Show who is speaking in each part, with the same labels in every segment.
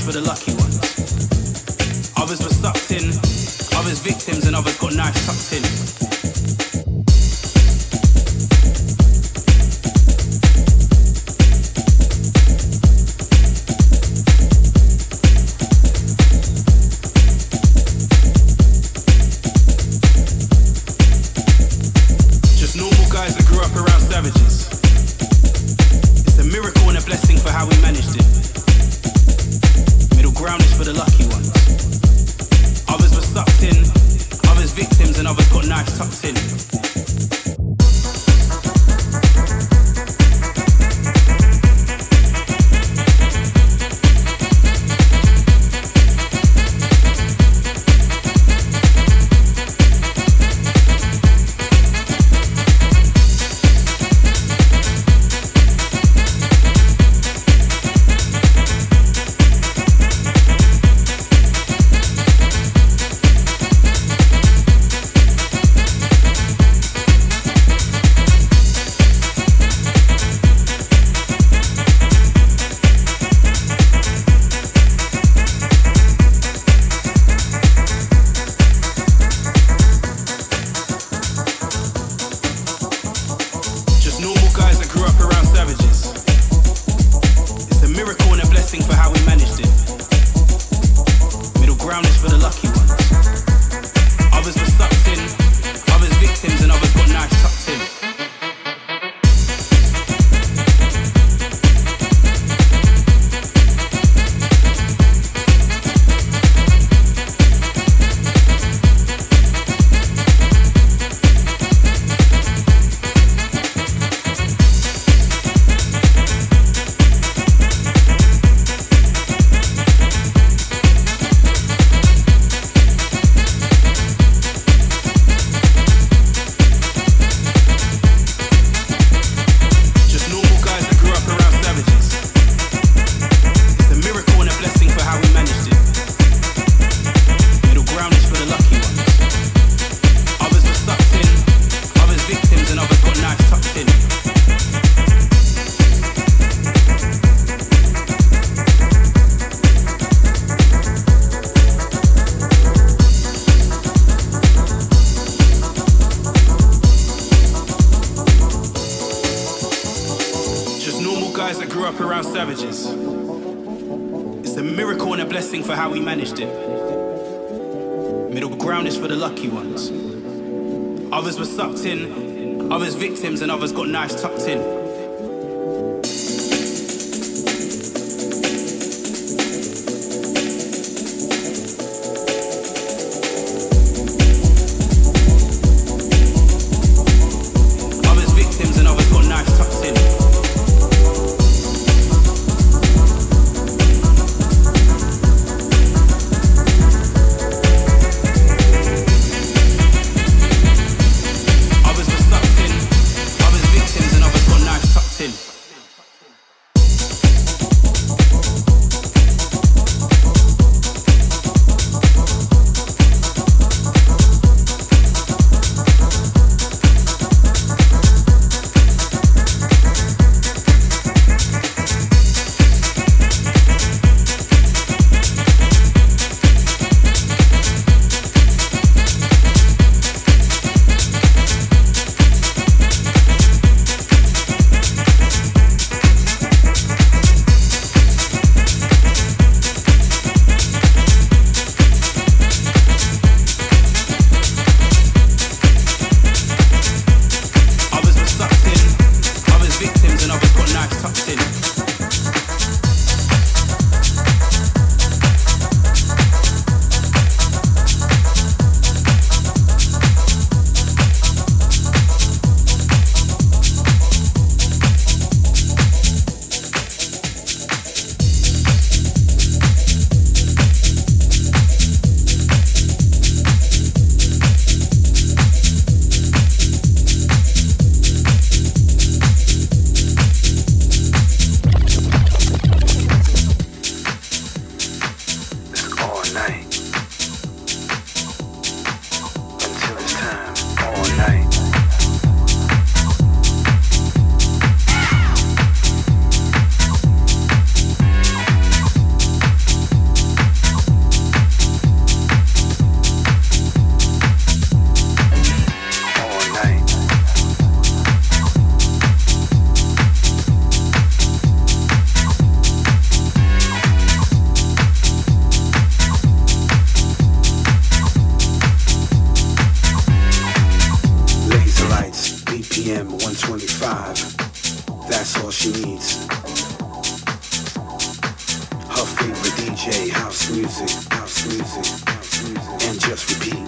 Speaker 1: is for the lucky ones. Others were sucked in, others victims, and others got knives tucked in.
Speaker 2: BPM 125. That's all she needs. Her favorite DJ, house music, house music, house music, and just repeat.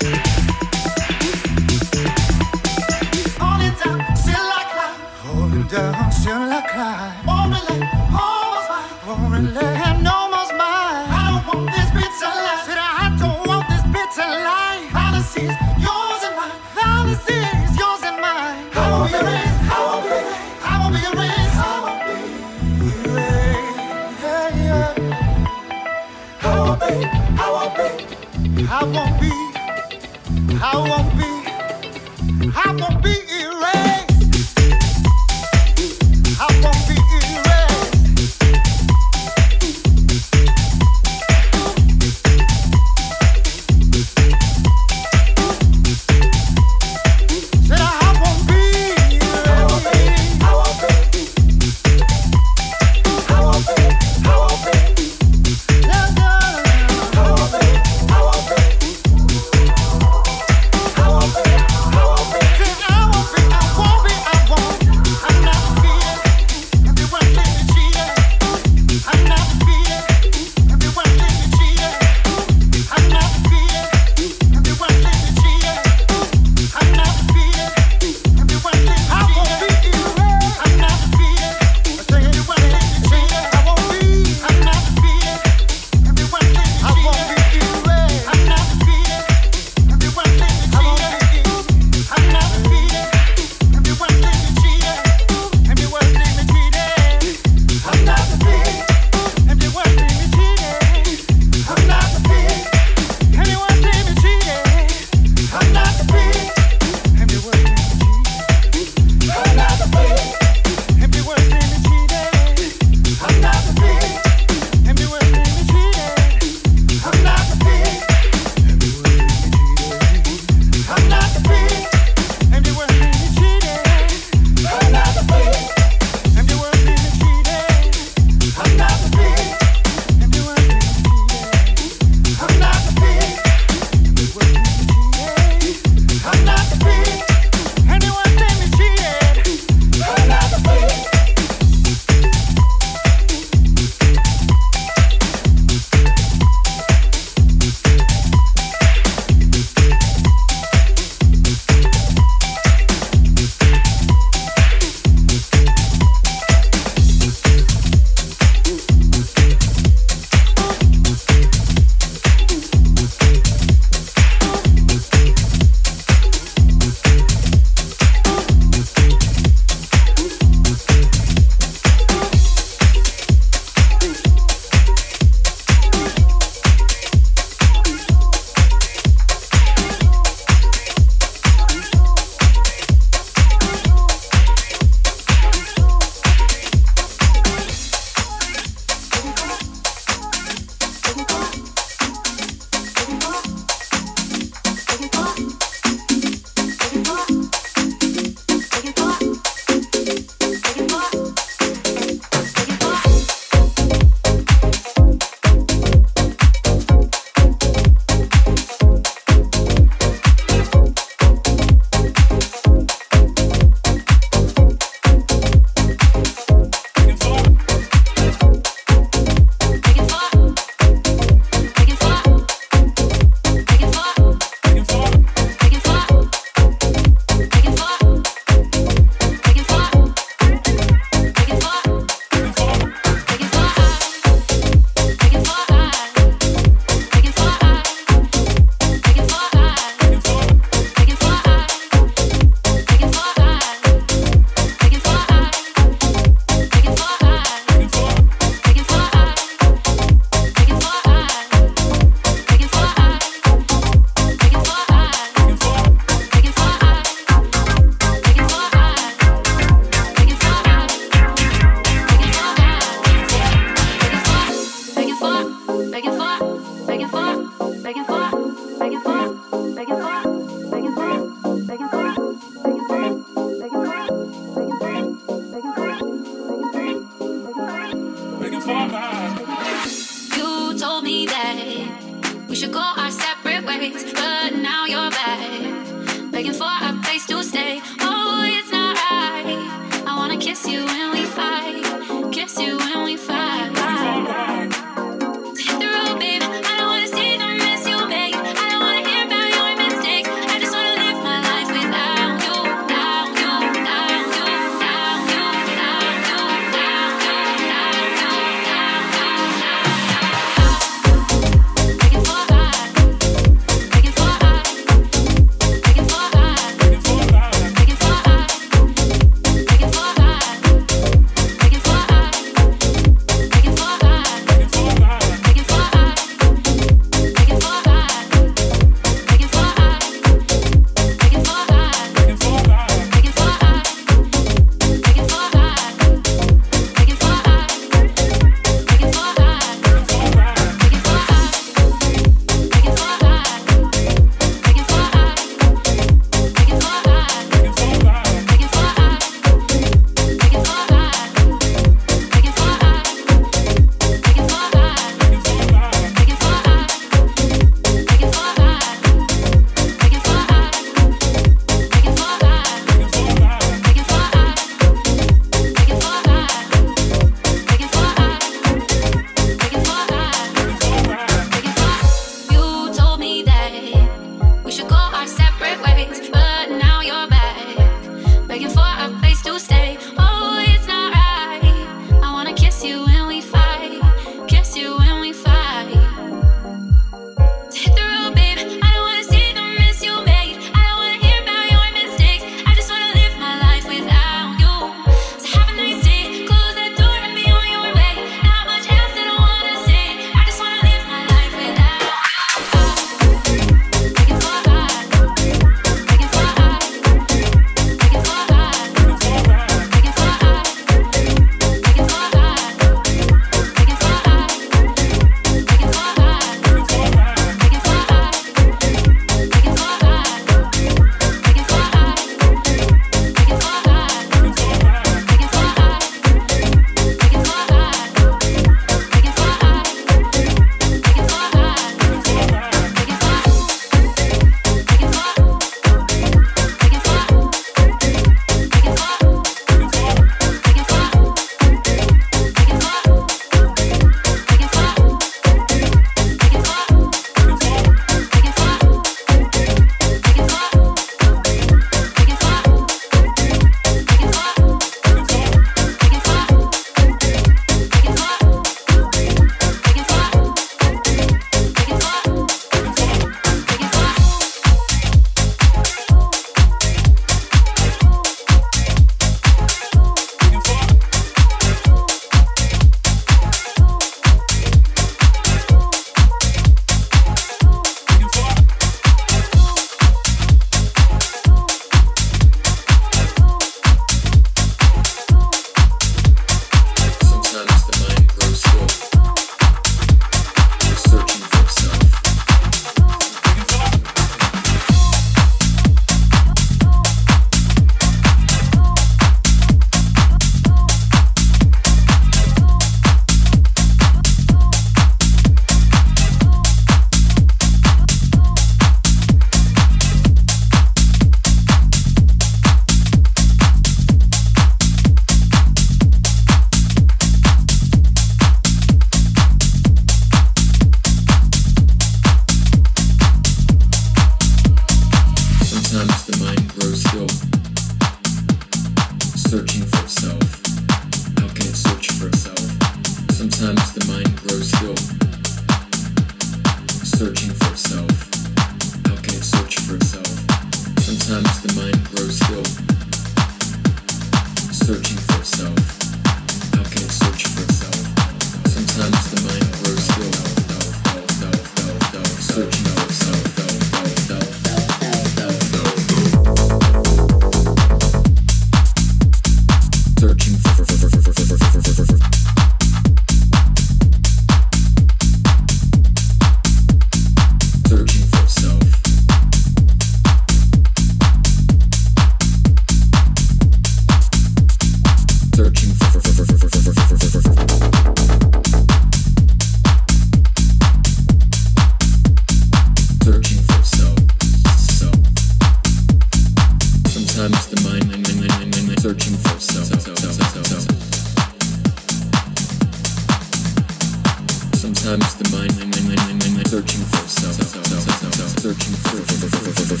Speaker 3: ちょっと。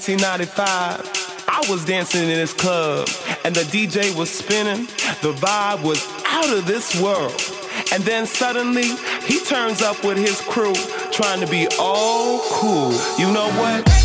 Speaker 3: 1995, I was dancing in this club and the DJ was spinning. The vibe was out of this world. And then suddenly he turns up with his crew trying to be all cool. You know what?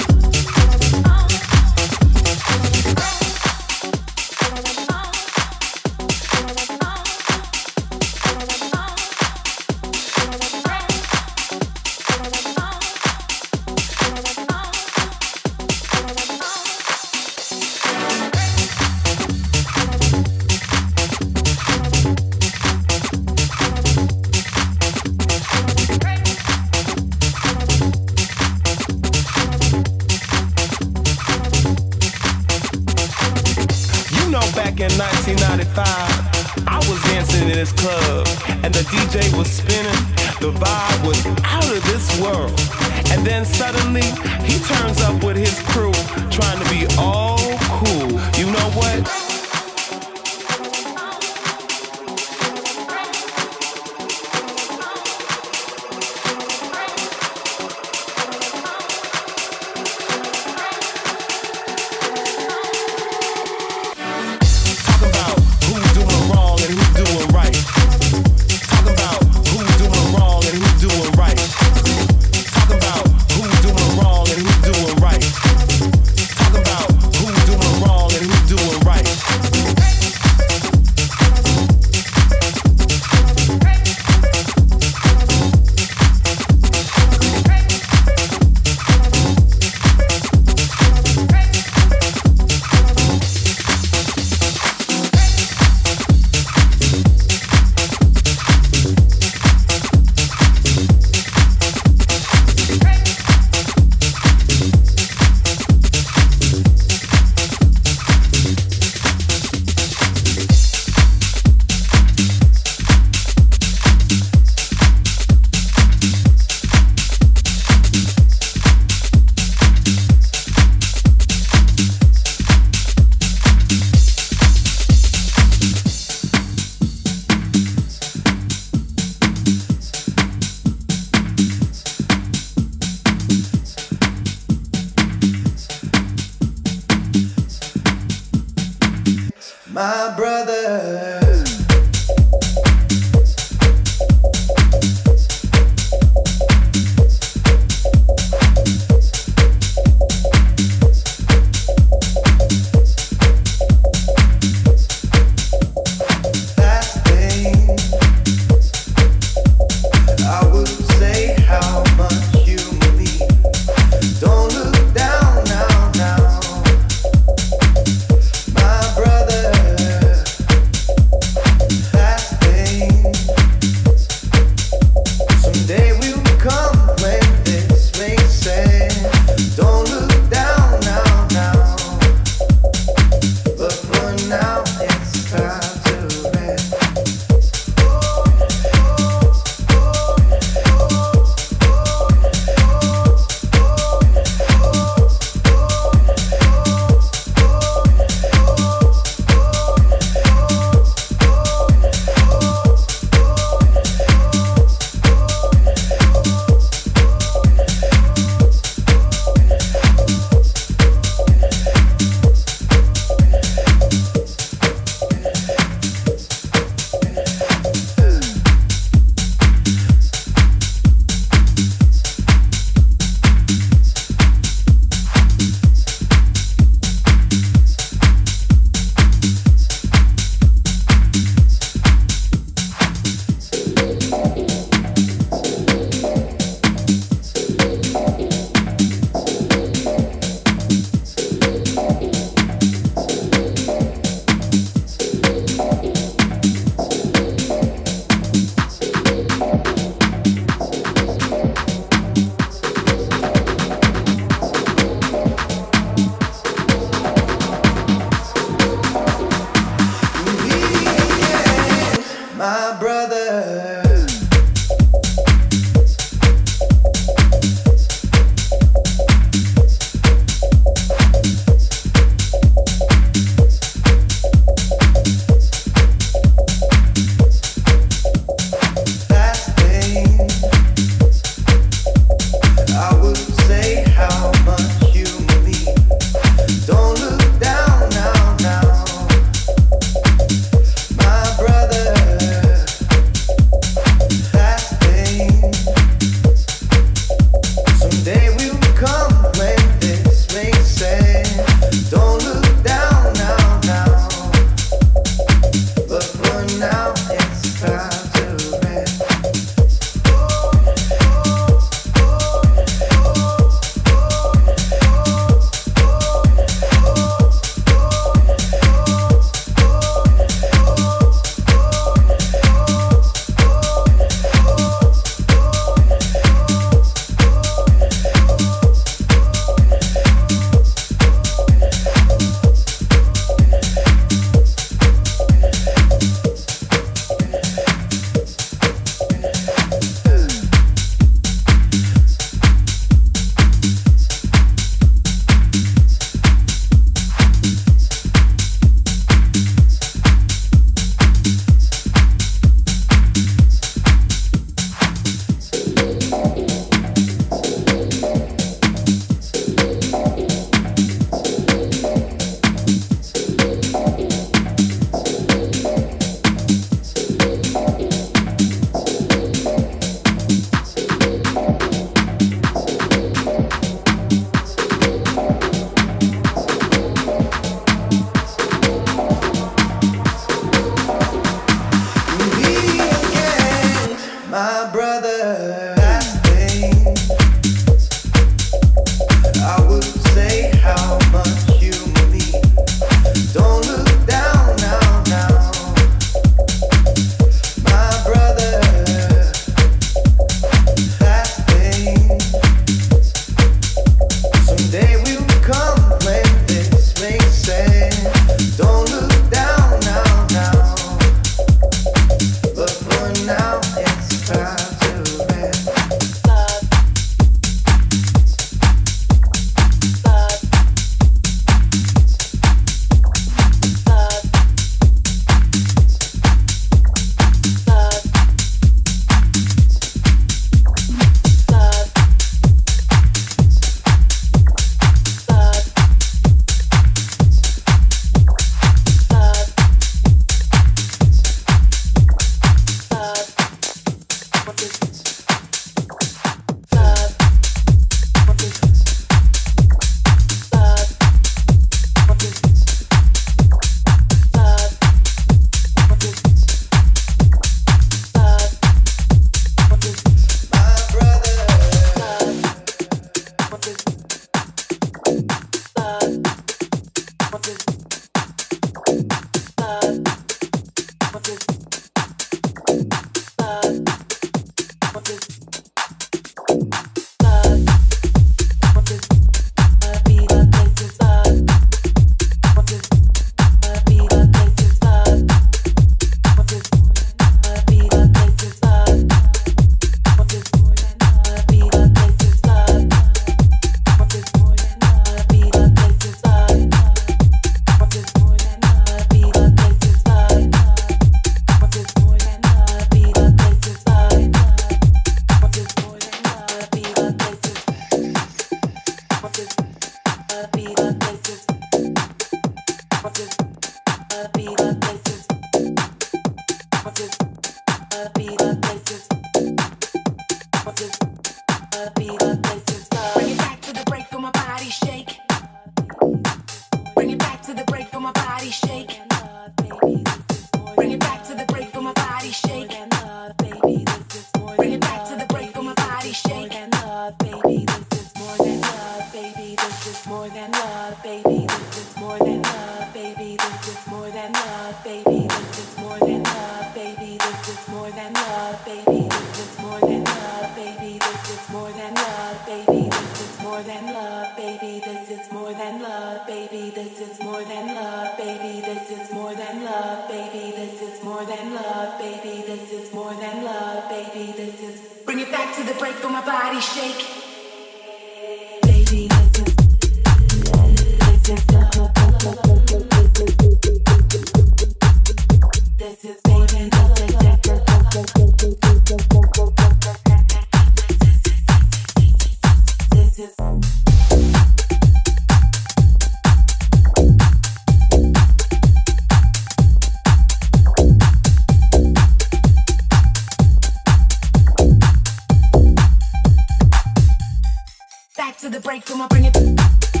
Speaker 4: Back to the
Speaker 5: break, I bring it.